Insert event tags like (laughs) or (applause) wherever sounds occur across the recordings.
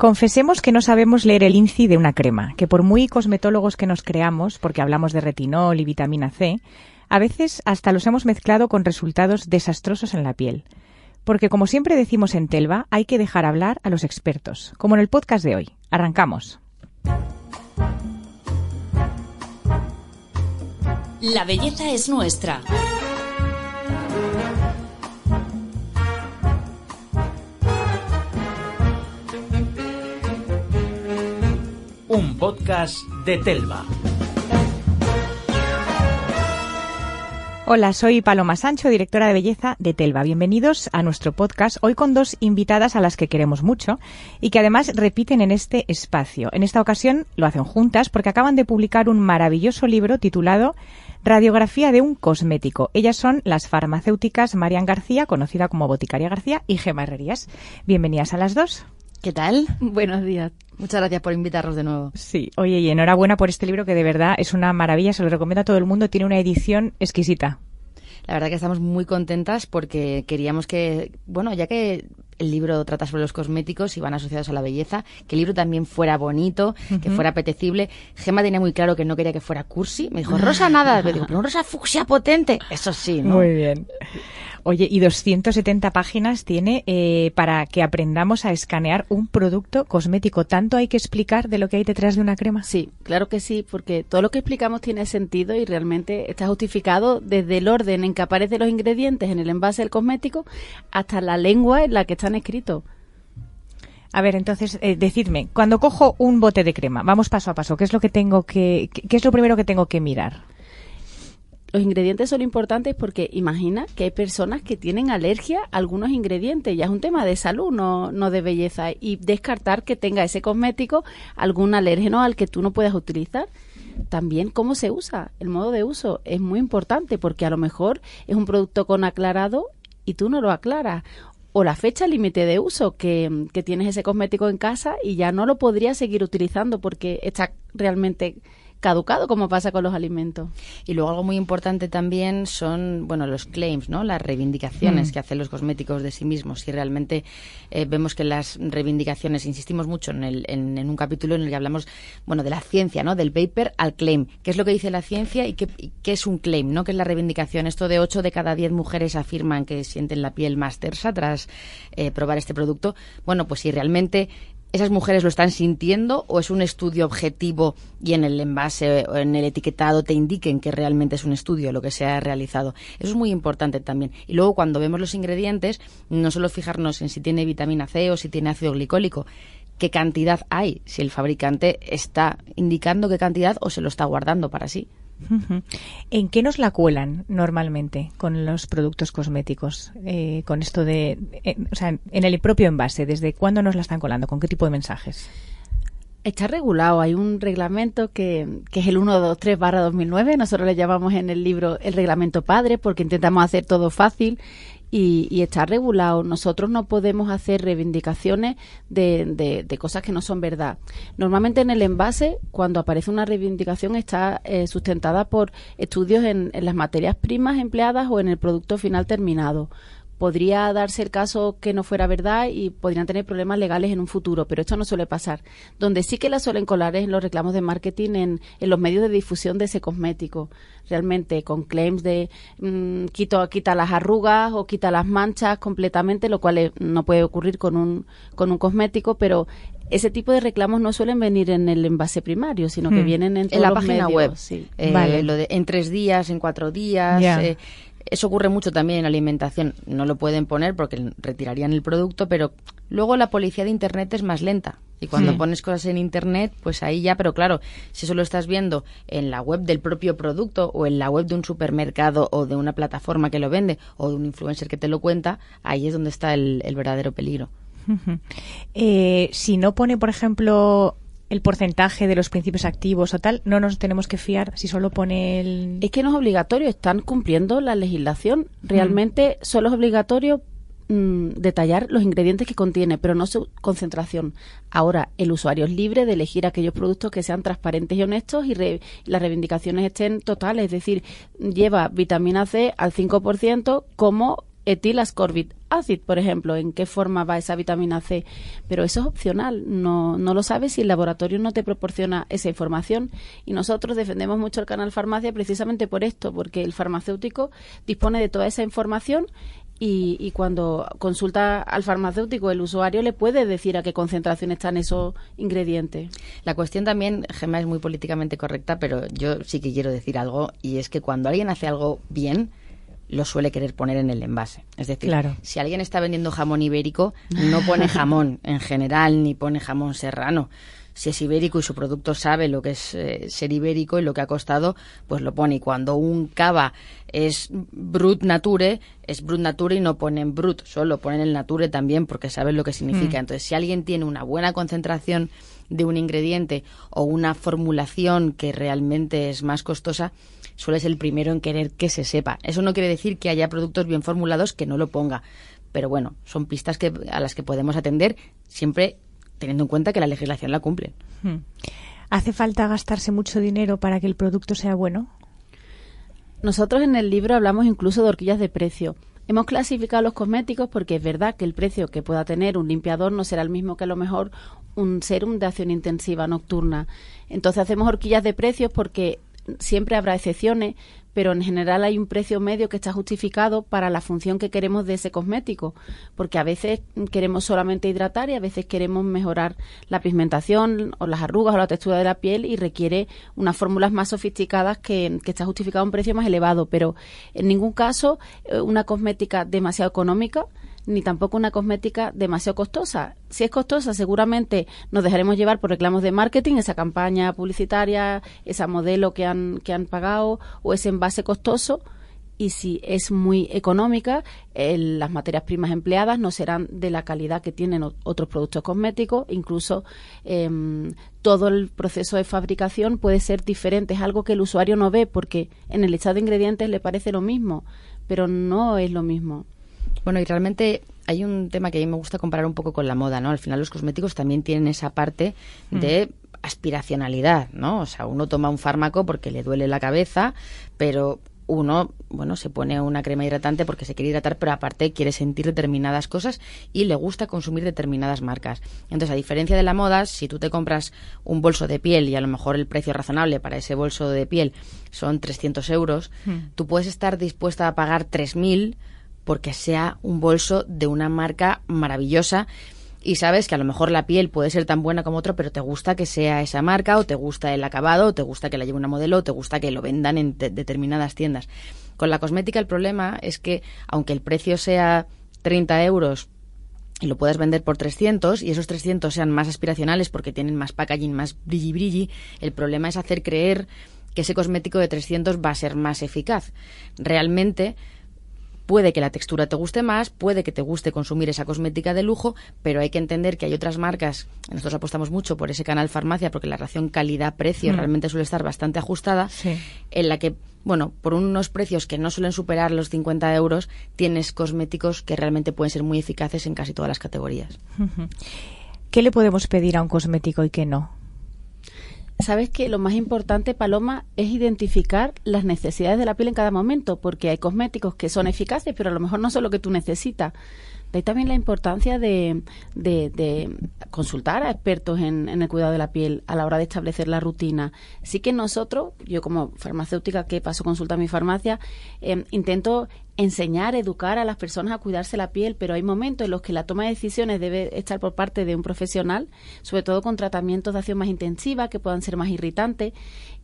Confesemos que no sabemos leer el INCI de una crema, que por muy cosmetólogos que nos creamos, porque hablamos de retinol y vitamina C, a veces hasta los hemos mezclado con resultados desastrosos en la piel. Porque como siempre decimos en Telva, hay que dejar hablar a los expertos, como en el podcast de hoy. Arrancamos. La belleza es nuestra. Un podcast de Telva. Hola, soy Paloma Sancho, directora de belleza de Telva. Bienvenidos a nuestro podcast, hoy con dos invitadas a las que queremos mucho y que además repiten en este espacio. En esta ocasión lo hacen juntas porque acaban de publicar un maravilloso libro titulado Radiografía de un cosmético. Ellas son las farmacéuticas Marian García, conocida como Boticaria García, y Gemma Herrerías. Bienvenidas a las dos. ¿Qué tal? Buenos días. Muchas gracias por invitarnos de nuevo. Sí, oye, y enhorabuena por este libro que de verdad es una maravilla, se lo recomiendo a todo el mundo, tiene una edición exquisita. La verdad que estamos muy contentas porque queríamos que, bueno, ya que el libro trata sobre los cosméticos y van asociados a la belleza, que el libro también fuera bonito, que fuera apetecible. Gemma tenía muy claro que no quería que fuera cursi. Me dijo, rosa nada. (laughs) Me digo, pero un rosa fucsia potente. Eso sí, ¿no? Muy bien. Oye, y 270 páginas tiene eh, para que aprendamos a escanear un producto cosmético. ¿Tanto hay que explicar de lo que hay detrás de una crema? Sí, claro que sí, porque todo lo que explicamos tiene sentido y realmente está justificado desde el orden en que aparecen los ingredientes en el envase del cosmético hasta la lengua en la que están escritos. A ver, entonces, eh, decidme, cuando cojo un bote de crema, vamos paso a paso, ¿qué es lo que tengo que, qué es lo primero que tengo que mirar? Los ingredientes son importantes porque imagina que hay personas que tienen alergia a algunos ingredientes. Ya es un tema de salud, no, no de belleza. Y descartar que tenga ese cosmético algún alérgeno al que tú no puedas utilizar. También cómo se usa, el modo de uso es muy importante porque a lo mejor es un producto con aclarado y tú no lo aclaras o la fecha límite de uso que, que, tienes ese cosmético en casa y ya no lo podrías seguir utilizando porque está realmente caducado, como pasa con los alimentos. Y luego algo muy importante también son, bueno, los claims, ¿no? Las reivindicaciones mm. que hacen los cosméticos de sí mismos. Y realmente eh, vemos que las reivindicaciones, insistimos mucho en, el, en, un capítulo en el que hablamos, bueno, de la ciencia, ¿no? Del paper al claim. ¿Qué es lo que dice la ciencia y qué, qué es un claim, ¿no? ¿Qué es la reivindicación? Esto de 8 de cada 10 mujeres afirman que sienten la piel más tersa tras eh, probar este producto. Bueno, pues si realmente esas mujeres lo están sintiendo o es un estudio objetivo y en el envase o en el etiquetado te indiquen que realmente es un estudio lo que se ha realizado. Eso es muy importante también. Y luego cuando vemos los ingredientes, no solo fijarnos en si tiene vitamina C o si tiene ácido glicólico, qué cantidad hay, si el fabricante está indicando qué cantidad o se lo está guardando para sí. ¿En qué nos la cuelan normalmente con los productos cosméticos? Eh, con esto de, eh, o sea, en el propio envase, ¿desde cuándo nos la están colando? ¿Con qué tipo de mensajes? Está regulado, hay un reglamento que, que es el 123 barra 2009, nosotros le llamamos en el libro el reglamento padre porque intentamos hacer todo fácil y, está regulado. Nosotros no podemos hacer reivindicaciones de, de, cosas que no son verdad. Normalmente en el envase, cuando aparece una reivindicación, está eh, sustentada por estudios en las materias primas empleadas o en el producto final terminado podría darse el caso que no fuera verdad y podrían tener problemas legales en un futuro, pero esto no suele pasar. Donde sí que la suelen colar es en los reclamos de marketing en, en los medios de difusión de ese cosmético, realmente con claims de mm, quito, quita las arrugas o quita las manchas completamente, lo cual no puede ocurrir con un, con un cosmético, pero ese tipo de reclamos no suelen venir en el envase primario, sino que hmm. vienen en, la página web. Sí. Eh, vale. Lo de en tres días, en cuatro días. Eh, eso ocurre mucho también en alimentación. No lo pueden poner porque retirarían el producto, pero luego la policía de Internet es más lenta. Y cuando pones cosas en Internet, pues ahí ya, pero claro, si eso lo estás viendo en la web del propio producto o en la web de un supermercado o de una plataforma que lo vende o de un influencer que te lo cuenta, ahí es donde está el, verdadero peligro. Eh, si no pone, por ejemplo, el porcentaje de los principios activos o tal, no nos tenemos que fiar si solo pone el... Es que no es obligatorio, están cumpliendo la legislación. Realmente solo es obligatorio mm, detallar los ingredientes que contiene, pero no su concentración. Ahora, el usuario es libre de elegir aquellos productos que sean transparentes y honestos y las reivindicaciones estén totales, es decir, lleva vitamina C al 5% como etilascorbit acid, por ejemplo, en qué forma va esa vitamina C, pero eso es opcional, no, no lo sabes si el laboratorio no te proporciona esa información y nosotros defendemos mucho el canal farmacia precisamente por esto, porque el farmacéutico dispone de toda esa información y, y, cuando consulta al farmacéutico, el usuario le puede decir a qué concentración están esos ingredientes. La cuestión también, Gemma, es muy políticamente correcta, pero yo sí que quiero decir algo, y es que cuando alguien hace algo bien, lo suele querer poner en el envase. Es decir, si alguien está vendiendo jamón ibérico, no pone (laughs) jamón en general, ni pone jamón serrano. Si es ibérico y su producto sabe lo que es eh, ser ibérico y lo que ha costado, pues lo pone. Y cuando un cava es brut nature, es brut nature y no ponen brut, solo ponen el nature también porque saben lo que significa. Mm. Entonces, si alguien tiene una buena concentración de un ingrediente o una formulación que realmente es más costosa, suele ser el primero en querer que se sepa. Eso no quiere decir que haya productos bien formulados que no lo ponga, pero bueno, son pistas que, a las que podemos atender siempre teniendo en cuenta que la legislación la cumple. Hmm. ¿Hace falta gastarse mucho dinero para que el producto sea bueno? Nosotros en el libro hablamos incluso de horquillas de precio. Hemos clasificado los cosméticos porque es verdad que el precio que pueda tener un limpiador no será el mismo que a lo mejor un serum de acción intensiva nocturna. Entonces hacemos horquillas de precios porque siempre habrá excepciones, pero en general hay un precio medio que está justificado para la función que queremos de ese cosmético, porque a veces queremos solamente hidratar y a veces queremos mejorar la pigmentación o las arrugas o la textura de la piel y requiere unas fórmulas más sofisticadas que, que está justificado un precio más elevado, pero en ningún caso eh, una cosmética demasiado económica ni tampoco una cosmética demasiado costosa. Si es costosa, seguramente nos dejaremos llevar por reclamos de marketing, esa campaña publicitaria, esa modelo que han, que han pagado o ese envase costoso. Y si es muy económica, las materias primas empleadas no serán de la calidad que tienen otros productos cosméticos. Incluso em, todo el proceso de fabricación puede ser diferente. Es algo que el usuario no ve porque en el listado de ingredientes le parece lo mismo, pero no es lo mismo. Bueno, y realmente hay un tema que a mí me gusta comparar un poco con la moda, ¿no? Al final los cosméticos también tienen esa parte mm. de aspiracionalidad, ¿no? O sea, uno toma un fármaco porque le duele la cabeza, pero uno, bueno, se pone una crema hidratante porque se quiere hidratar, pero aparte quiere sentir determinadas cosas y le gusta consumir determinadas marcas. Entonces, a diferencia de la moda, si tú te compras un bolso de piel y a lo mejor el precio razonable para ese bolso de piel son 300 euros, mm. tú puedes estar dispuesta a pagar 3.000 porque sea un bolso de una marca maravillosa y sabes que a lo mejor la piel puede ser tan buena como otra, pero te gusta que sea esa marca o te gusta el acabado o te gusta que la lleve una modelo o te gusta que lo vendan en determinadas tiendas. Con la cosmética el problema es que aunque el precio sea 30 euros y lo puedes vender por 300 y esos 300 sean más aspiracionales porque tienen más packaging, más brilli brilli, el problema es hacer creer que ese cosmético de 300 va a ser más eficaz. Realmente Puede que la textura te guste más, puede que te guste consumir esa cosmética de lujo, pero hay que entender que hay otras marcas, nosotros apostamos mucho por ese canal farmacia porque la relación calidad-precio mm. realmente suele estar bastante ajustada, en la que, bueno, por unos precios que no suelen superar los 50 euros, tienes cosméticos que realmente pueden ser muy eficaces en casi todas las categorías. ¿Qué le podemos pedir a un cosmético y qué no? Sabes que lo más importante, Paloma, es identificar las necesidades de la piel en cada momento, porque hay cosméticos que son eficaces, pero a lo mejor no son lo que tú necesitas. De ahí también la importancia de, de, consultar a expertos en, en, el cuidado de la piel a la hora de establecer la rutina. Sí que nosotros, yo como farmacéutica que paso consulta a mi farmacia, eh, intento enseñar, educar a las personas a cuidarse la piel, pero hay momentos en los que la toma de decisiones debe estar por parte de un profesional, sobre todo con tratamientos de acción más intensiva que puedan ser más irritantes.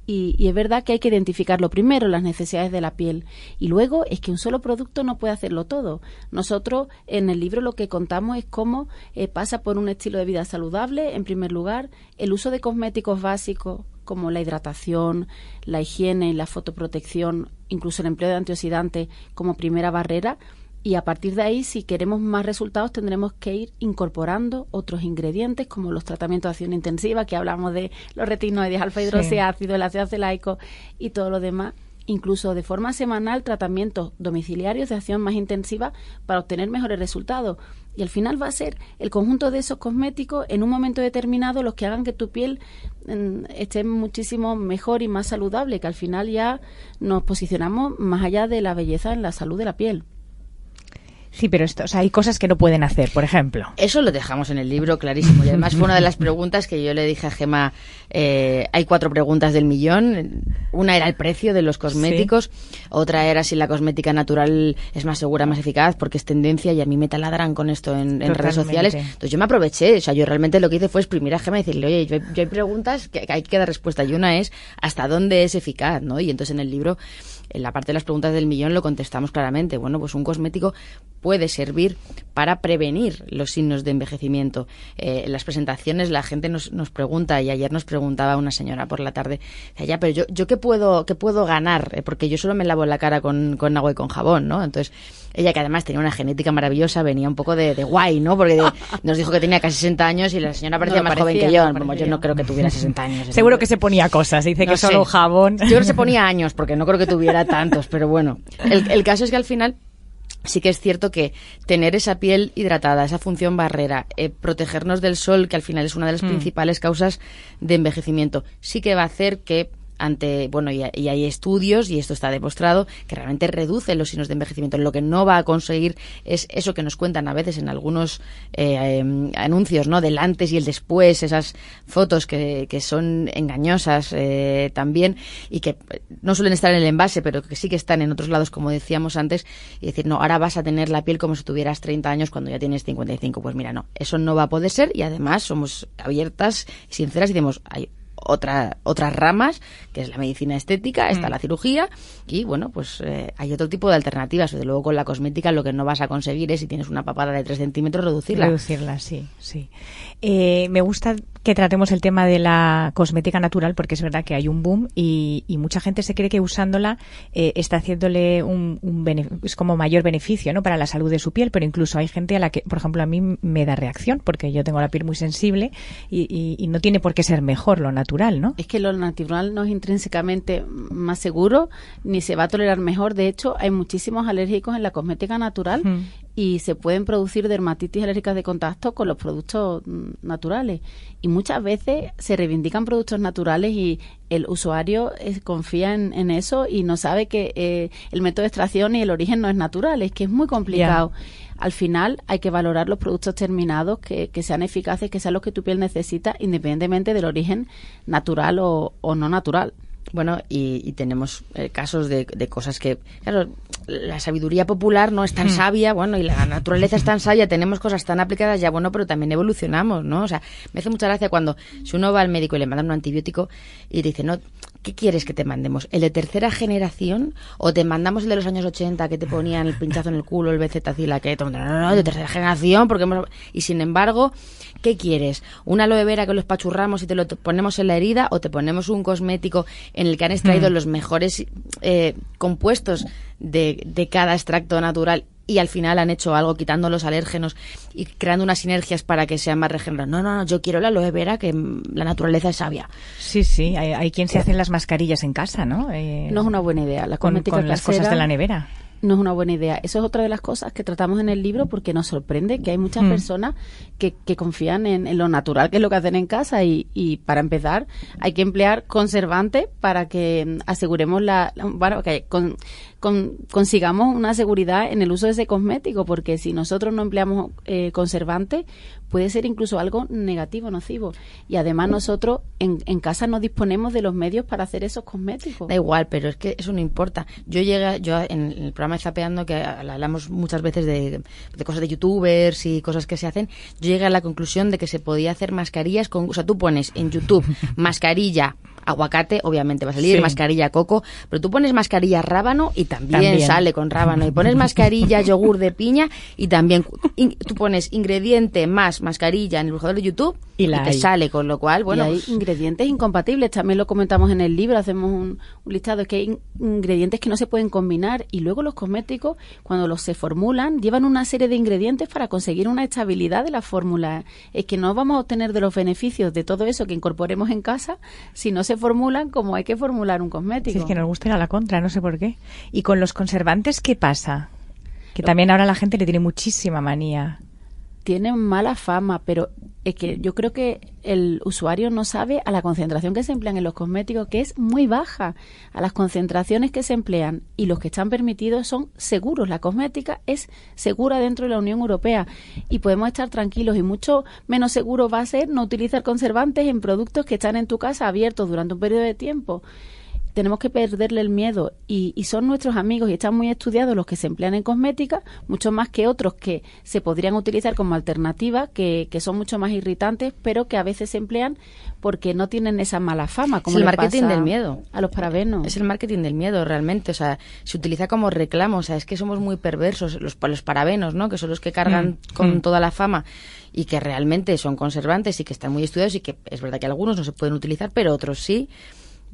Y, es verdad que hay que identificarlo primero, las necesidades de la piel. Y luego es que un solo producto no puede hacerlo todo. Nosotros en el libro lo que contamos es cómo eh, pasa por un estilo de vida saludable, en primer lugar, el uso de cosméticos básicos como la hidratación, la higiene, la fotoprotección, incluso el empleo de antioxidantes como primera barrera. Y a partir de ahí, si queremos más resultados, tendremos que ir incorporando otros ingredientes, como los tratamientos de acción intensiva, que hablamos de los retinoides, alfa hidroxiácido, el ácido acelaico y todo lo demás incluso de forma semanal tratamientos domiciliarios de acción más intensiva para obtener mejores resultados. Y al final va a ser el conjunto de esos cosméticos en un momento determinado los que hagan que tu piel mm, esté muchísimo mejor y más saludable, que al final ya nos posicionamos más allá de la belleza en la salud de la piel. Sí, pero esto, o sea, hay cosas que no pueden hacer, por ejemplo. Eso lo dejamos en el libro clarísimo. Y además fue una de las (laughs) preguntas que yo le dije a Gema. Eh, hay cuatro preguntas del millón. Una era el precio de los cosméticos. Otra era si la cosmética natural es más segura, más eficaz, porque es tendencia y a mí me taladran con esto en, en redes sociales. Entonces yo me aproveché. O sea, yo realmente lo que hice fue exprimir a Gema y decirle, oye, yo, yo hay preguntas que hay que dar respuesta. Y una es hasta dónde es eficaz, ¿no? Y entonces en el libro en la parte de las preguntas del millón lo contestamos claramente. Bueno, pues un cosmético puede servir para prevenir los signos de envejecimiento. Eh, en las presentaciones la gente nos, nos, pregunta, y ayer nos preguntaba una señora por la tarde, ya, pero yo, yo qué puedo, qué puedo ganar, eh, porque yo solo me lavo la cara con, con agua y con jabón, ¿no? Entonces, ella que además tenía una genética maravillosa, venía un poco de, de guay, ¿no? Porque (laughs) nos dijo que tenía casi 60 años y la señora parecía No, más parecía, joven que yo. no Como yo no creo que tuviera 60 años. Seguro que se ponía cosas. Dice No que solo sé. jabón. Yo creo que se ponía años, porque no creo que tuviera (laughs) tantos, pero bueno. El, el caso es que al final sí que es cierto que tener esa piel hidratada, esa función barrera, eh, protegernos del sol, que al final es una de las principales causas de envejecimiento, sí que va a hacer que ante, bueno, y, hay estudios, y esto está demostrado, que realmente reduce los signos de envejecimiento. Lo que no va a conseguir es eso que nos cuentan a veces en algunos eh, em, anuncios, ¿no? Del antes y el después, esas fotos que, que son engañosas eh, también, y que no suelen estar en el envase, pero que sí que están en otros lados, como decíamos antes, y decir, no, ahora vas a tener la piel como si tuvieras 30 años cuando ya tienes 55. Pues mira, no, eso no va a poder ser, y además somos abiertas sinceras y decimos, hay otra, otras ramas, que es la medicina estética, está la cirugía y bueno, pues eh, hay otro tipo de alternativas. Desde luego con la cosmética lo que no vas a conseguir es si tienes una papada de 3 centímetros reducirla. Reducirla, sí, sí. Eh, me gusta que tratemos el tema de la cosmética natural porque es verdad que hay un boom y, y mucha gente se cree que usándola eh, está haciéndole un, un es como mayor beneficio ¿no? para la salud de su piel, pero incluso hay gente a la que, por ejemplo, a mí me da reacción porque yo tengo la piel muy sensible y, y- y no tiene por qué ser mejor lo natural, ¿no? Es que lo natural no es intrínsecamente más seguro ni se va a tolerar mejor. De hecho, hay muchísimos alérgicos en la cosmética natural Mm. y se pueden producir dermatitis alérgicas de contacto con los productos naturales. Y muchas veces se reivindican productos naturales y el usuario eh, confía en, en eso y no sabe que eh, el método de extracción y el origen no es natural. Es que es muy complicado. Al final hay que valorar los productos terminados que, que sean eficaces, que sean los que tu piel necesita, independientemente del origen natural o, o no natural. Bueno, y, y tenemos eh, casos de, de cosas que, claro, la sabiduría popular no es tan sabia, bueno, y la naturaleza es tan sabia, tenemos cosas tan aplicadas ya, bueno, pero también evolucionamos, ¿no? O sea, me hace mucha gracia cuando si uno va al médico y le mandan un antibiótico y te dice, no, ¿qué quieres que te mandemos? ¿El de tercera generación o te mandamos el de los años 80 que te ponían el pinchazo en el culo, el BZ-tila, que no, no, no, de tercera generación, porque hemos... Y sin embargo, ¿qué quieres? ¿Una aloe vera que lo espachurramos y te lo ponemos en la herida o te ponemos un cosmético en el que han extraído los mejores eh, compuestos de, de cada extracto natural y al final han hecho algo quitando los alérgenos y creando unas sinergias para que sea más regenerado? No, no, no, yo quiero la aloe vera que la naturaleza es sabia. Sí, sí, hay, hay quien se hacen las mascarillas en casa, ¿no? Eh, No es una buena idea. La con, las cosas de la nevera. No es una buena idea. Eso es otra de las cosas que tratamos en el libro porque nos sorprende que hay muchas Mm. personas que, que confían en, en lo natural que es lo que hacen en casa y, y para empezar hay que emplear conservantes para que mm, aseguremos la, la- bueno, que con- con- consigamos una seguridad en el uso de ese cosmético porque si nosotros no empleamos eh, conservantes puede ser incluso algo negativo, nocivo. Y además nosotros en, en casa no disponemos de los medios para hacer esos cosméticos. Da igual, pero es que eso no importa. Yo llegué, yo en el programa de Zapeando, que hablamos muchas veces de, de cosas de youtubers y cosas que se hacen, yo llegué a la conclusión de que se podía hacer mascarillas con, o sea, tú pones en YouTube (laughs) mascarilla aguacate, obviamente va a salir Sí. mascarilla coco, pero tú pones mascarilla rábano y también, También. sale con rábano y pones mascarilla (laughs) yogur de piña y también in- tú pones ingrediente más mascarilla en el buscador de YouTube Y te hay. sale, con lo cual, bueno, y hay ingredientes incompatibles, también lo comentamos en el libro, hacemos un, un listado, es que hay in- ingredientes que no se pueden combinar y luego los cosméticos, cuando los se formulan, llevan una serie de ingredientes para conseguir una estabilidad de la fórmula. Es que no vamos a obtener de los beneficios de todo eso que incorporemos en casa si no se formulan como hay que formular un cosmético. Es que nos gusta ir a la contra, no sé por qué. ¿Y con los conservantes qué pasa? Que también ahora la gente le tiene muchísima manía. Tienen mala fama, pero es que yo creo que el usuario no sabe a la concentración que se emplean en los cosméticos, que es muy baja, a las concentraciones que se emplean y los que están permitidos son seguros. La cosmética es segura dentro de la Unión Europea y podemos estar tranquilos y mucho menos seguro va a ser no utilizar conservantes en productos que están en tu casa abiertos durante un periodo de tiempo tenemos que perderle el miedo y, son nuestros amigos y están muy estudiados los que se emplean en cosmética, mucho más que otros que se podrían utilizar como alternativa, que, son mucho más irritantes, pero que a veces se emplean porque no tienen esa mala fama. Como es el marketing del miedo. A los parabenos. Es el marketing del miedo, realmente. O sea, se utiliza como reclamo. O sea, es que somos muy perversos. Los, los parabenos, ¿no? Que son los que cargan mm, con mm. toda la fama y que realmente son conservantes y que están muy estudiados y que es verdad que algunos no se pueden utilizar, pero otros sí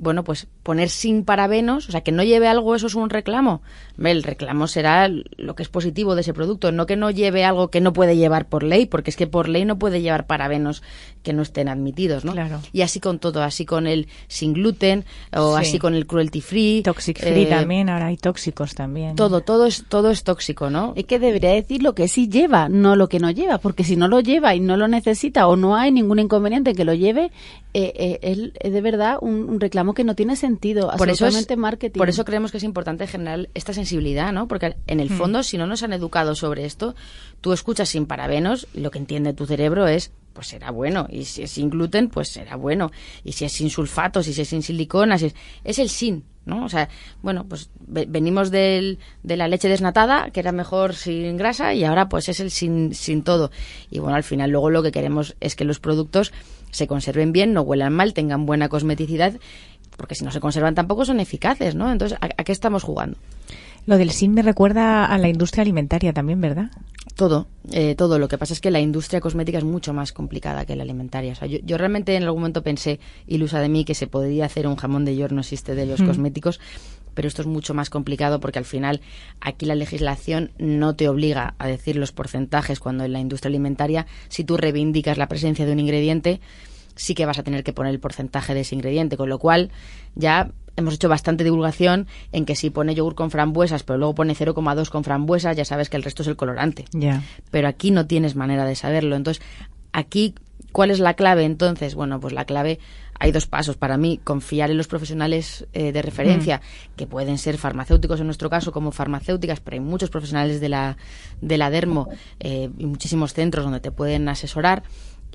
bueno, pues poner sin parabenos, o sea, que no lleve algo, eso es un reclamo. El reclamo será lo que es positivo de ese producto, no que no lleve algo que no puede llevar por ley, porque es que por ley no puede llevar parabenos que no estén admitidos, ¿no? Claro. Y así con todo, así con el sin gluten o así con el cruelty free. Toxic free eh, también, ahora hay tóxicos también. Todo, todo es, todo es tóxico, ¿no? Es que debería decir lo que sí lleva, no lo que no lleva, porque si no lo lleva y no lo necesita o no hay ningún inconveniente en que lo lleve, eh, eh, es de verdad un, reclamo que no tiene sentido, por eso marketing. Por eso creemos que es importante generar esta sensibilidad, ¿no? Porque en el hmm. fondo, si no nos han educado sobre esto, tú escuchas sin parabenos, lo que entiende tu cerebro es pues será bueno. Y si es sin gluten, pues será bueno. Y si es sin sulfatos, y si es sin silicona, es, es el sin, ¿no? O sea, bueno, pues venimos del, de la leche desnatada, que era mejor sin grasa, y ahora pues es el sin, sin todo. Y bueno, al final luego lo que queremos es que los productos se conserven bien, no huelan mal, tengan buena cosmeticidad, porque si no se conservan tampoco son eficaces, ¿no? Entonces, ¿a, qué estamos jugando? Lo del SIN me recuerda a la industria alimentaria también, ¿verdad? Todo, eh, todo. Lo que pasa es que la industria cosmética es mucho más complicada que la alimentaria. O sea, yo, realmente en algún momento pensé, ilusa de mí, que se podría hacer un jamón de york, no existe, de los mm. cosméticos, pero esto es mucho más complicado porque al final aquí la legislación no te obliga a decir los porcentajes cuando en la industria alimentaria, si tú reivindicas la presencia de un ingrediente, sí que vas a tener que poner el porcentaje de ese ingrediente, con lo cual ya hemos hecho bastante divulgación en que si pone yogur con frambuesas, pero luego pone 0,2 con frambuesas, ya sabes que el resto es el colorante. Pero aquí no tienes manera de saberlo. Entonces, aquí, ¿cuál es la clave entonces? Bueno, pues la clave hay dos pasos para mí. Confiar en los profesionales eh, de referencia, mm. que pueden ser farmacéuticos en nuestro caso como farmacéuticas, pero hay muchos profesionales de la, de la dermo eh, y muchísimos centros donde te pueden asesorar.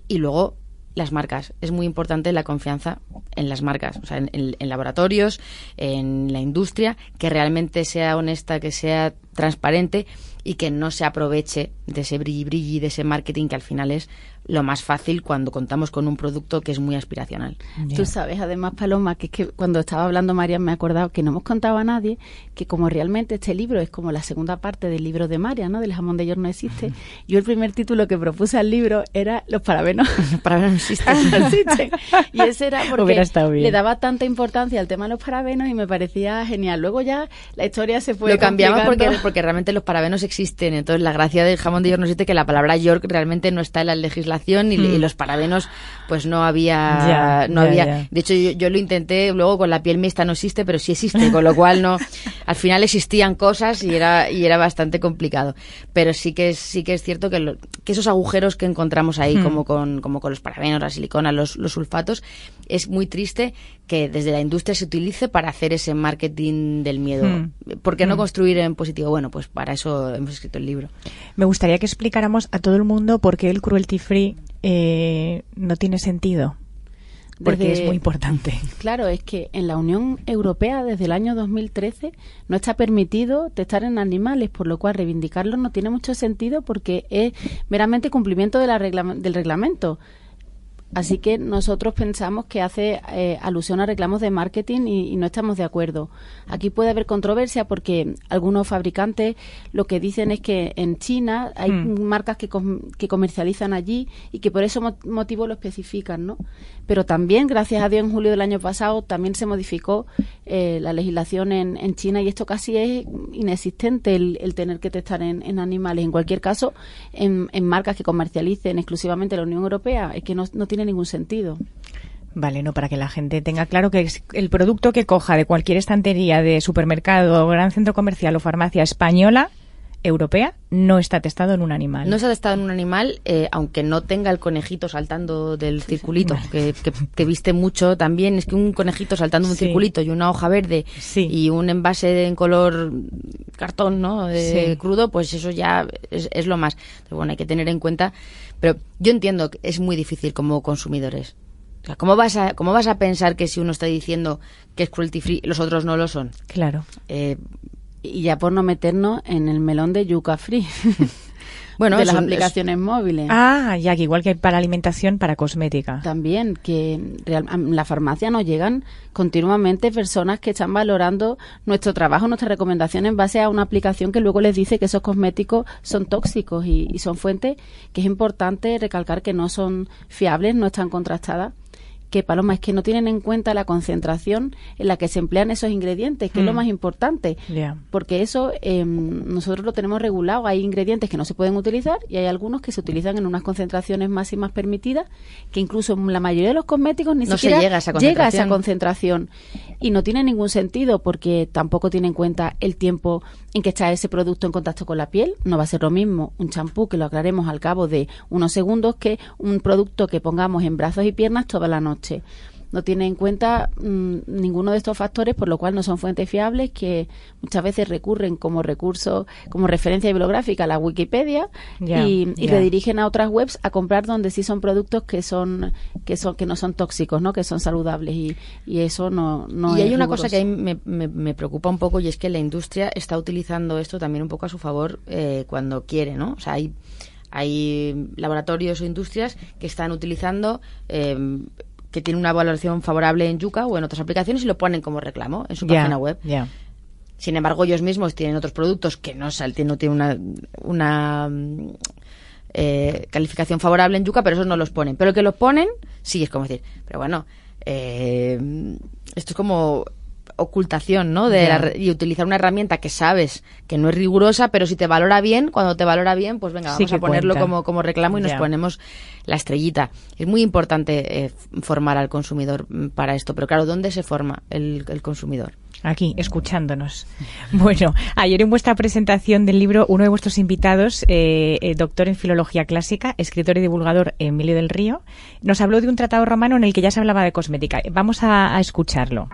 Y luego las marcas. Es muy importante la confianza en las marcas, o sea, en, laboratorios, en la industria, que realmente sea honesta, que sea transparente y que no se aproveche de ese brilli brilli, de ese marketing que al final es lo más fácil cuando contamos con un producto que es muy aspiracional. Tú sabes, además, Paloma, que es que cuando estaba hablando Marian me he acordado que no hemos contado a nadie que como realmente este libro es como la segunda parte del libro de Marian, ¿no? Del jamón de york no existe. Yo el primer título que propuse al libro era Los parabenos. (laughs) Los parabenos (laughs) no existen. Y ese era porque le daba tanta importancia al tema de los parabenos y me parecía genial. Luego ya la historia se fue Lo cambiamos porque, porque realmente los parabenos existen. Entonces la gracia del jamón de york no existe que la palabra york realmente no está en la legislación y, mm. los parabenos pues no había no había de hecho yo, lo intenté luego con la piel mixta no existe pero sí existe con lo cual no (laughs) al final existían cosas y era y era bastante complicado pero sí que es, sí que es cierto que, que esos agujeros que encontramos ahí mm. como con como con los parabenos la silicona los, los sulfatos es muy triste que desde la industria se utilice para hacer ese marketing del miedo. Mm. ¿Por qué no construir en positivo? Bueno, pues para eso hemos escrito el libro. Me gustaría que explicáramos a todo el mundo por qué el cruelty free eh, no tiene sentido. Porque es muy importante. Claro, es que en la Unión Europea desde el año 2013 no está permitido testar en animales, por lo cual reivindicarlo no tiene mucho sentido porque es meramente cumplimiento de la del reglamento. Así que nosotros pensamos que hace eh, alusión a reclamos de marketing y, no estamos de acuerdo. Aquí puede haber controversia porque algunos fabricantes lo que dicen es que en China hay hmm. marcas que, que, comercializan allí y que por ese motivo lo especifican, ¿no? Pero también, gracias a Dios, en julio del año pasado también se modificó eh, la legislación en, en, China y esto casi es inexistente el, tener que testar en, animales. En cualquier caso, en, marcas que comercialicen exclusivamente la Unión Europea, es que no, no tiene ningún sentido. Vale, no, para que la gente tenga claro que el producto que coja de cualquier estantería de supermercado, gran centro comercial o farmacia española europea no está testado en un animal. No está testado en un animal, eh, aunque no tenga el conejito saltando del circulito, que, que, viste mucho también. Es que un conejito saltando un circulito y una hoja verde y un envase en color cartón, ¿no? crudo, pues eso ya es, lo más. bueno, hay que tener en cuenta. Pero yo entiendo que es muy difícil como consumidores. ¿cómo vas, a, ¿Cómo vas a pensar que si uno está diciendo que es cruelty free, los otros no lo son? Claro. Eh, y ya por no meternos en el melón de yuca free. (laughs) bueno, de las aplicaciones móviles. Ah, ya que igual que para alimentación, para cosmética. También, que en la farmacia nos llegan continuamente personas que están valorando nuestro trabajo, nuestras recomendaciones en base a una aplicación que luego les dice que esos cosméticos son tóxicos y, y son fuentes que es importante recalcar que no son fiables, no están contrastadas que Paloma es que no tienen en cuenta la concentración en la que se emplean esos ingredientes, que es lo mm. más importante, porque eso em, nosotros lo tenemos regulado. Hay ingredientes que no se pueden utilizar y hay algunos que se utilizan en unas concentraciones máximas permitidas, que incluso en la mayoría de los cosméticos ni siquiera llega, a esa, llega a esa concentración y no tiene ningún sentido porque tampoco tiene en cuenta el tiempo en que está ese producto en contacto con la piel. No va a ser lo mismo un champú que lo aclaremos al cabo de unos segundos que un producto que pongamos en brazos y piernas toda la noche no tiene en cuenta mm, ninguno de estos factores, por lo cual no son fuentes fiables que muchas veces recurren como recurso, como referencia bibliográfica a la Wikipedia y, y redirigen a otras webs a comprar donde sí son productos que son que son que no son tóxicos, ¿no? Que son saludables y, y eso no, no y hay una cosa que a mí me, me, preocupa un poco y es que la industria está utilizando esto también un poco a su favor eh, cuando quiere, ¿no? O sea, hay hay laboratorios o industrias que están utilizando eh, que tiene una valoración favorable en Yuka o en otras aplicaciones y lo ponen como reclamo en su página web. Sin embargo, ellos mismos tienen otros productos que no, no tienen una, una eh, calificación favorable en Yuka, pero esos no los ponen. Pero que los ponen, sí, es como decir, pero bueno, eh, esto es como ocultación, ¿no? De y utilizar una herramienta que sabes que no es rigurosa, pero si te valora bien, cuando te valora bien, pues venga, vamos a ponerlo como, como reclamo y nos ponemos la estrellita. Es muy importante eh, formar al consumidor mm, para esto, pero claro, ¿dónde se forma el, consumidor? Aquí, escuchándonos. (laughs) Bueno, ayer en vuestra presentación del libro, uno de vuestros invitados, eh, eh, doctor en filología clásica, escritor y divulgador Emilio del Río, nos habló de un tratado romano en el que ya se hablaba de cosmética. Vamos a escucharlo.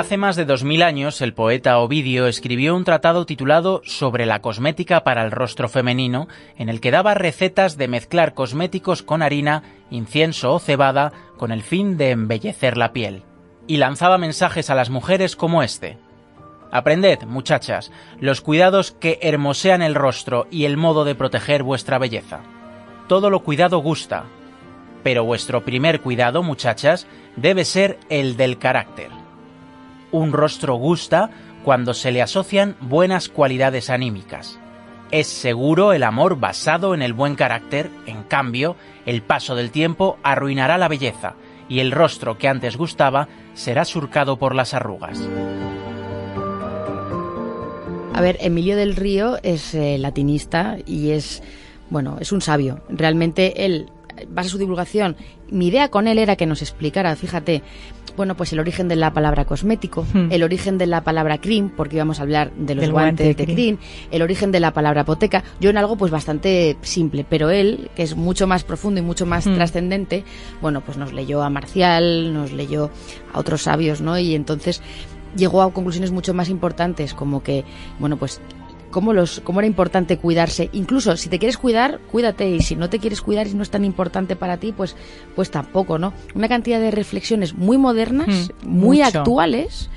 Hace más de dos mil años, el poeta Ovidio escribió un tratado titulado Sobre la cosmética para el rostro femenino, en el que daba recetas de mezclar cosméticos con harina, incienso o cebada, con el fin de embellecer la piel. Y lanzaba mensajes a las mujeres como este. Aprended, muchachas, los cuidados que hermosean el rostro y el modo de proteger vuestra belleza. Todo lo cuidado gusta, pero vuestro primer cuidado, muchachas, debe ser el del carácter un rostro gusta cuando se le asocian buenas cualidades anímicas. Es seguro el amor basado en el buen carácter, en cambio, el paso del tiempo arruinará la belleza y el rostro que antes gustaba será surcado por las arrugas. A ver, Emilio del Río es eh, latinista y es, bueno, es un sabio. Realmente él basa su divulgación. Mi idea con él era que nos explicara, fíjate, bueno, pues el origen de la palabra cosmético, hmm. el origen de la palabra cream, porque íbamos a hablar de los guantes de cream. el origen de la palabra apoteca, yo en algo pues bastante simple, pero él, que es mucho más profundo y mucho más hmm. trascendente, bueno, pues nos leyó a Marcial, nos leyó a otros sabios, ¿no? Y entonces llegó a conclusiones mucho más importantes, como que, bueno, pues cómo, los, cómo era importante cuidarse. Incluso si te quieres cuidar, cuídate. Y si no te quieres cuidar y no es tan importante para ti, pues, pues tampoco, ¿no? Una cantidad de reflexiones muy modernas, hmm, muy actuales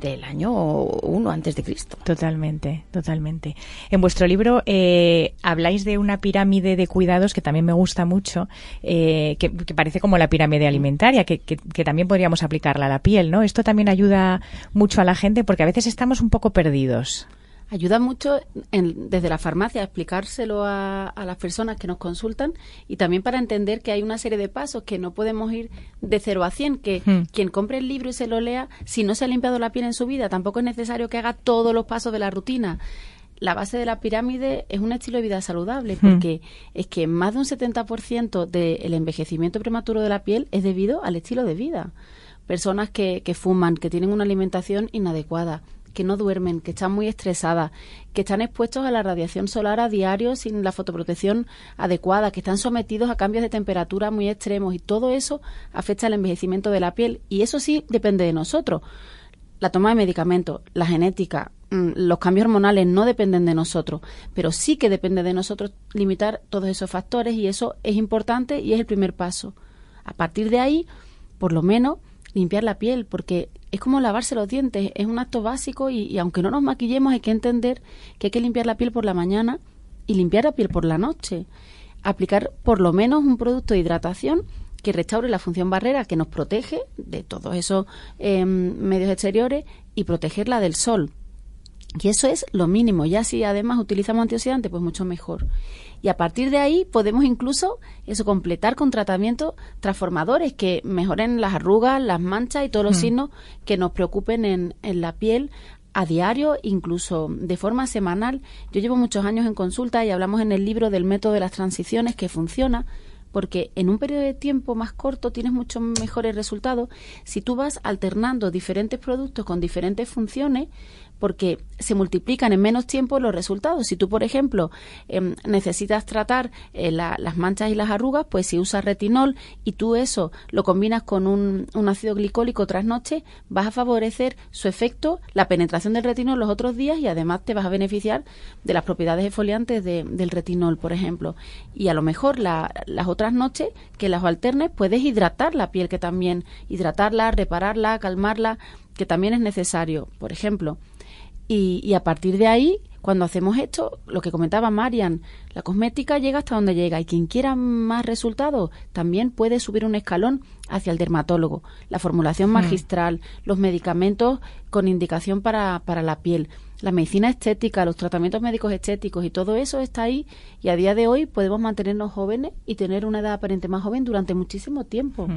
del año 1 antes de Cristo. Totalmente, totalmente. En vuestro libro eh, habláis de una pirámide de cuidados que también me gusta mucho, eh, que, parece como la pirámide alimentaria, que, que, también podríamos aplicarla a la piel, ¿no? Esto también ayuda mucho a la gente porque a veces estamos un poco perdidos. Ayuda mucho desde la farmacia a explicárselo a, las personas que nos consultan y también para entender que hay una serie de pasos que no podemos ir de cero a cien, que hmm. quien compre el libro y se lo lea, si no se ha limpiado la piel en su vida, tampoco es necesario que haga todos los pasos de la rutina. La base de la pirámide es un estilo de vida saludable hmm. porque es que más de un 70% del envejecimiento prematuro de la piel es debido al estilo de vida. Personas que, que fuman, que tienen una alimentación inadecuada, que no duermen, que están muy estresadas, que están expuestos a la radiación solar a diario sin la fotoprotección adecuada, que están sometidos a cambios de temperatura muy extremos y todo eso afecta al envejecimiento de la piel y eso sí depende de nosotros. La toma de medicamentos, la genética, mm, los cambios hormonales no dependen de nosotros, pero sí que depende de nosotros limitar todos esos factores y eso es importante y es el primer paso. A partir de ahí, por lo menos, limpiar la piel, porque es como lavarse los dientes, es un acto básico y, aunque no nos maquillemos hay que entender que hay que limpiar la piel por la mañana y limpiar la piel por la noche. Aplicar por lo menos un producto de hidratación que restaure la función barrera que nos protege de todos esos em, medios exteriores y protegerla del sol. Y eso es lo mínimo. Ya si además utilizamos antioxidantes, pues mucho mejor. Y a partir de ahí podemos incluso eso completar con tratamientos transformadores que mejoren las arrugas, las manchas y todos los mm. signos que nos preocupen en, en la piel a diario, incluso de forma semanal. Yo llevo muchos años en consulta y hablamos en el libro del método de las transiciones que funciona porque en un periodo de tiempo más corto tienes muchos mejores resultados si tú vas alternando diferentes productos con diferentes funciones porque se multiplican en menos tiempo los resultados. Si tú, por ejemplo, em, necesitas tratar eh, las manchas y las arrugas, pues si usas retinol y tú eso lo combinas con un, ácido glicólico tras noche, vas a favorecer su efecto, la penetración del retinol los otros días y además te vas a beneficiar de las propiedades exfoliantes del retinol, por ejemplo. Y a lo mejor las otras noches que las alternes puedes hidratar la piel, que también hidratarla, repararla, calmarla, que también es necesario. Por ejemplo, y, a partir de ahí, cuando hacemos esto, lo que comentaba Marian, la cosmética llega hasta donde llega y quien quiera más resultados también puede subir un escalón hacia el dermatólogo. La formulación hmm. magistral, los medicamentos con indicación para, para la piel la medicina estética, los tratamientos médicos estéticos y todo eso está ahí y a día de hoy podemos mantenernos jóvenes y tener una edad aparente más joven durante muchísimo tiempo.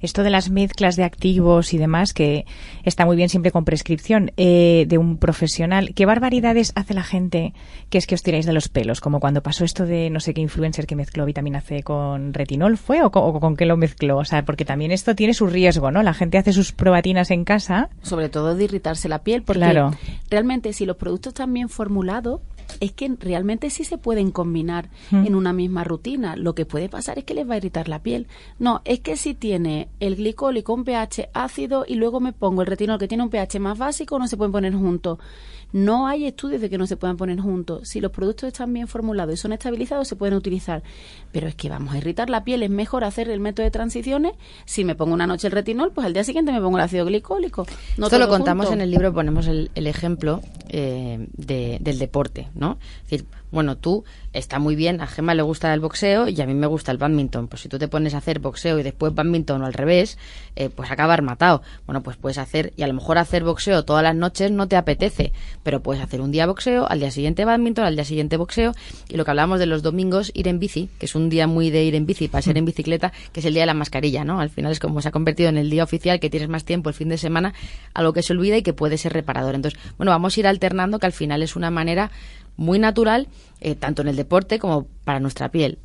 Esto de las mezclas de activos y demás, que está muy bien siempre con prescripción eh, de un profesional, ¿qué barbaridades hace la gente que es que os tiráis de los pelos? Como cuando pasó esto de no sé qué influencer que mezcló vitamina C con retinol, ¿fue? ¿O con, con qué lo mezcló? O sea, porque también esto tiene su riesgo, ¿no? La gente hace sus probatinas en casa. Sobre todo de irritarse la piel, porque claro. realmente si los productos están bien formulados, es que realmente sí se pueden combinar en una misma rutina. Lo que puede pasar es que les va a irritar la piel. No, es que si tiene el glicólico un pH ácido y luego me pongo el retinol que tiene un pH más básico, no se pueden poner juntos. No hay estudios de que no se puedan poner juntos. Si los productos están bien formulados y son estabilizados, se pueden utilizar. Pero es que vamos a irritar la piel. Es mejor hacer el método de transiciones. Si me pongo una noche el retinol, pues al día siguiente me pongo el ácido glicólico. No Esto lo contamos en el libro, ponemos el, ejemplo eh, del deporte, ¿no? Es decir, bueno, tú está muy bien, a Gemma le gusta el boxeo y a mí me gusta el badminton. Pues si tú te pones a hacer boxeo y después badminton o al revés, eh, pues acabar matado. Bueno, pues puedes hacer, y a lo mejor hacer boxeo todas las noches no te apetece, pero puedes hacer un día boxeo, al día siguiente badminton, al día siguiente boxeo. Y lo que hablábamos de los domingos, ir en bici, que es un día muy de ir en bici, para ser en bicicleta, que es el día de la mascarilla, ¿no? Al final es como se ha convertido en el día oficial, que tienes más tiempo el fin de semana, algo que se olvida y que puede ser reparador. Entonces, bueno, vamos a ir alternando, que al final es una manera muy natural, eh, tanto en el deporte como para nuestra piel.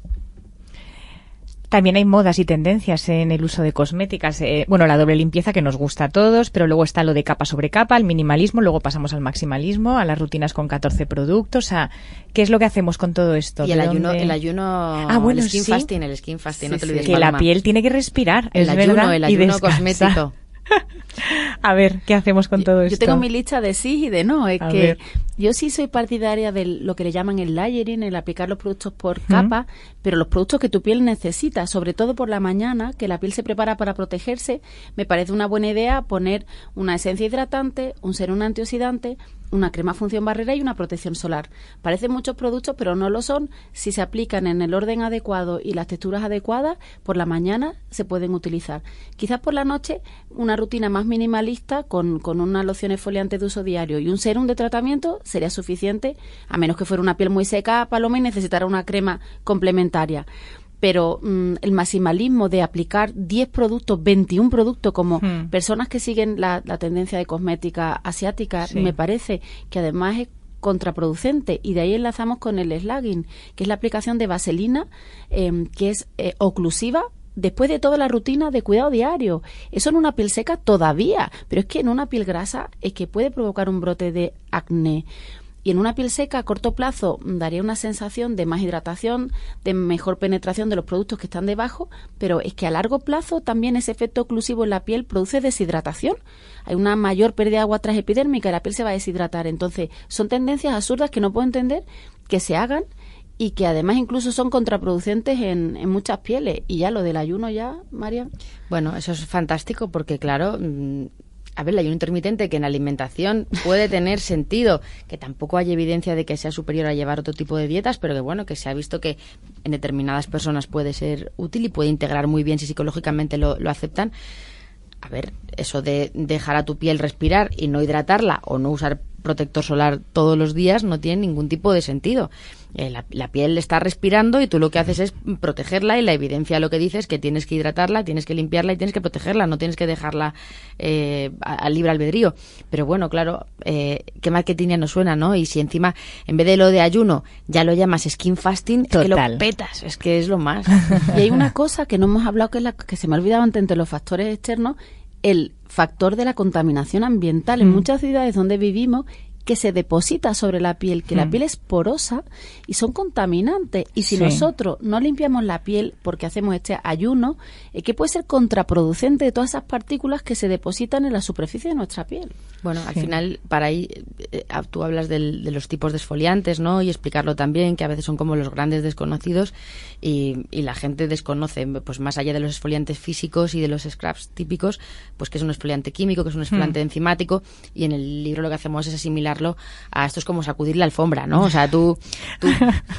También hay modas y tendencias en el uso de cosméticas. Eh, bueno, la doble limpieza que nos gusta a todos, pero luego está lo de capa sobre capa, el minimalismo, luego pasamos al maximalismo, a las rutinas con 14 productos. A, ¿Qué es lo que hacemos con todo esto? Y el ayuno, el ayuno, ah, bueno, el skin fasting, el skin fasting, no te olvides. Que la piel tiene que respirar, el ayuno, el ayuno cosmético. A ver, ¿qué hacemos con todo esto? Yo tengo mi lista de sí y de no. Es que yo sí soy partidaria de lo que le llaman el layering, el aplicar los productos por capa, pero los productos que tu piel necesita, sobre todo por la mañana, que la piel se prepara para protegerse, me parece una buena idea poner una esencia hidratante, un serum antioxidante, una crema función barrera y una protección solar. Parecen muchos productos, pero no lo son. Si se aplican en el orden adecuado y las texturas adecuadas, por la mañana se pueden utilizar. Quizás por la noche una rutina más minimalista con, con una loción exfoliante de uso diario y un serum de tratamiento sería suficiente, a menos que fuera una piel muy seca, paloma, y necesitara una crema complementaria pero mm, el maximalismo de aplicar 10 productos, 21 productos, como hmm. personas que siguen la, tendencia de cosmética asiática, me parece que además es contraproducente y de ahí enlazamos con el slagging, que es la aplicación de vaselina, em, que es eh, oclusiva, después de toda la rutina de cuidado diario. Eso en una piel seca todavía, pero es que en una piel grasa es que puede provocar un brote de acné. Y en una piel seca a corto plazo daría una sensación de más hidratación, de mejor penetración de los productos que están debajo, pero es que a largo plazo también ese efecto oclusivo en la piel produce deshidratación. Hay una mayor pérdida de agua transepidérmica y la piel se va a deshidratar. Entonces, son tendencias absurdas que no puedo entender que se hagan y que además incluso son contraproducentes en, en, muchas pieles. Y ya lo del ayuno ya, María. Bueno, eso es fantástico porque, claro, mm, a ver, el ayuno intermitente que en alimentación puede tener (laughs) sentido, que tampoco hay evidencia de que sea superior a llevar otro tipo de dietas, pero que bueno, que se ha visto que en determinadas personas puede ser útil y puede integrar muy bien si psicológicamente lo, lo aceptan. A ver, eso de dejar a tu piel respirar y no hidratarla o no usar protector solar todos los días no tiene ningún tipo de sentido. Eh, la, la, piel está respirando y tú lo que haces es protegerla y la evidencia lo que dice es que tienes que hidratarla, tienes que limpiarla y tienes que protegerla, no tienes que dejarla eh, al libre albedrío. Pero bueno, claro, eh, qué marketing no suena, ¿no? Y si encima, en vez de lo de ayuno, ya lo llamas skin fasting, Total. es que lo petas, es que es lo más. y hay una cosa que no hemos hablado que, es la, que se me ha olvidado antes entre los factores externos, el factor de la contaminación ambiental. En Mm. muchas ciudades donde vivimos que se deposita sobre la piel, que la Mm. piel es porosa y son contaminantes. Y si Sí. nosotros no limpiamos la piel porque hacemos este ayuno, es que puede ser contraproducente de todas esas partículas que se depositan en la superficie de nuestra piel. Bueno, al final, para ahí, eh, eh, tú hablas del- de los tipos de esfoliantes, ¿no? Y explicarlo también, que a veces son como los grandes desconocidos y, y la gente desconoce, pues más allá de los esfoliantes físicos y de los scrubs típicos, pues que es un esfoliante químico, que es un esfoliante enzimático y en el libro lo que hacemos es asimilarlo a esto es como sacudir la alfombra, ¿no? O sea, tú, tú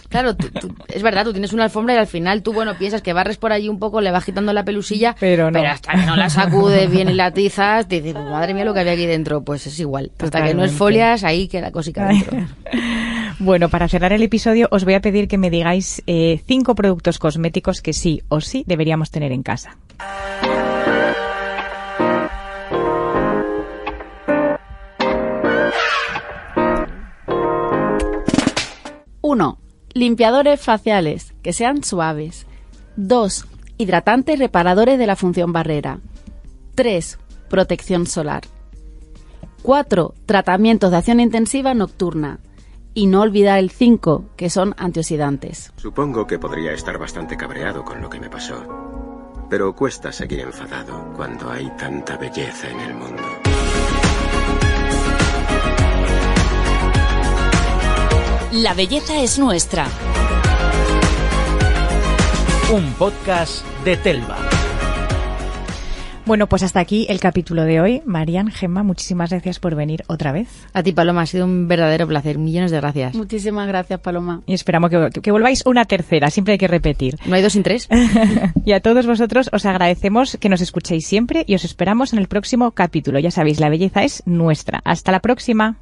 claro, tú- tú- es verdad, tú tienes una alfombra y al final tú, bueno, piensas que barres por allí un poco, le vas quitando la pelusilla, Pero no. hasta que no la sacudes bien y la tizas, te dices, madre mía lo que había aquí dentro, pues es igual. Hasta que no esfolias, ahí queda cosica dentro. (laughs) Bueno, para cerrar el episodio os voy a pedir que me digáis eh, cinco productos cosméticos que sí o sí deberíamos tener en casa. Uno, Limpiadores faciales, que sean suaves. 2. Hidratantes reparadores de la función barrera. 3. Protección solar. 4. Tratamientos de acción intensiva nocturna. Y no olvidar el 5, que son antioxidantes. Supongo que podría estar bastante cabreado con lo que me pasó. Pero cuesta seguir enfadado cuando hay tanta belleza en el mundo. La belleza es nuestra. Un podcast de Telva. Bueno, pues hasta aquí el capítulo de hoy. Marian, Gemma, muchísimas gracias por venir otra vez. A ti, Paloma, ha sido un verdadero placer. Millones de gracias. Muchísimas gracias, Paloma. Y esperamos que, que volváis una tercera, siempre hay que repetir. ¿No hay dos sin tres? (laughs) y a todos vosotros os agradecemos que nos escuchéis siempre y os esperamos en el próximo capítulo. Ya sabéis, la belleza es nuestra. Hasta la próxima.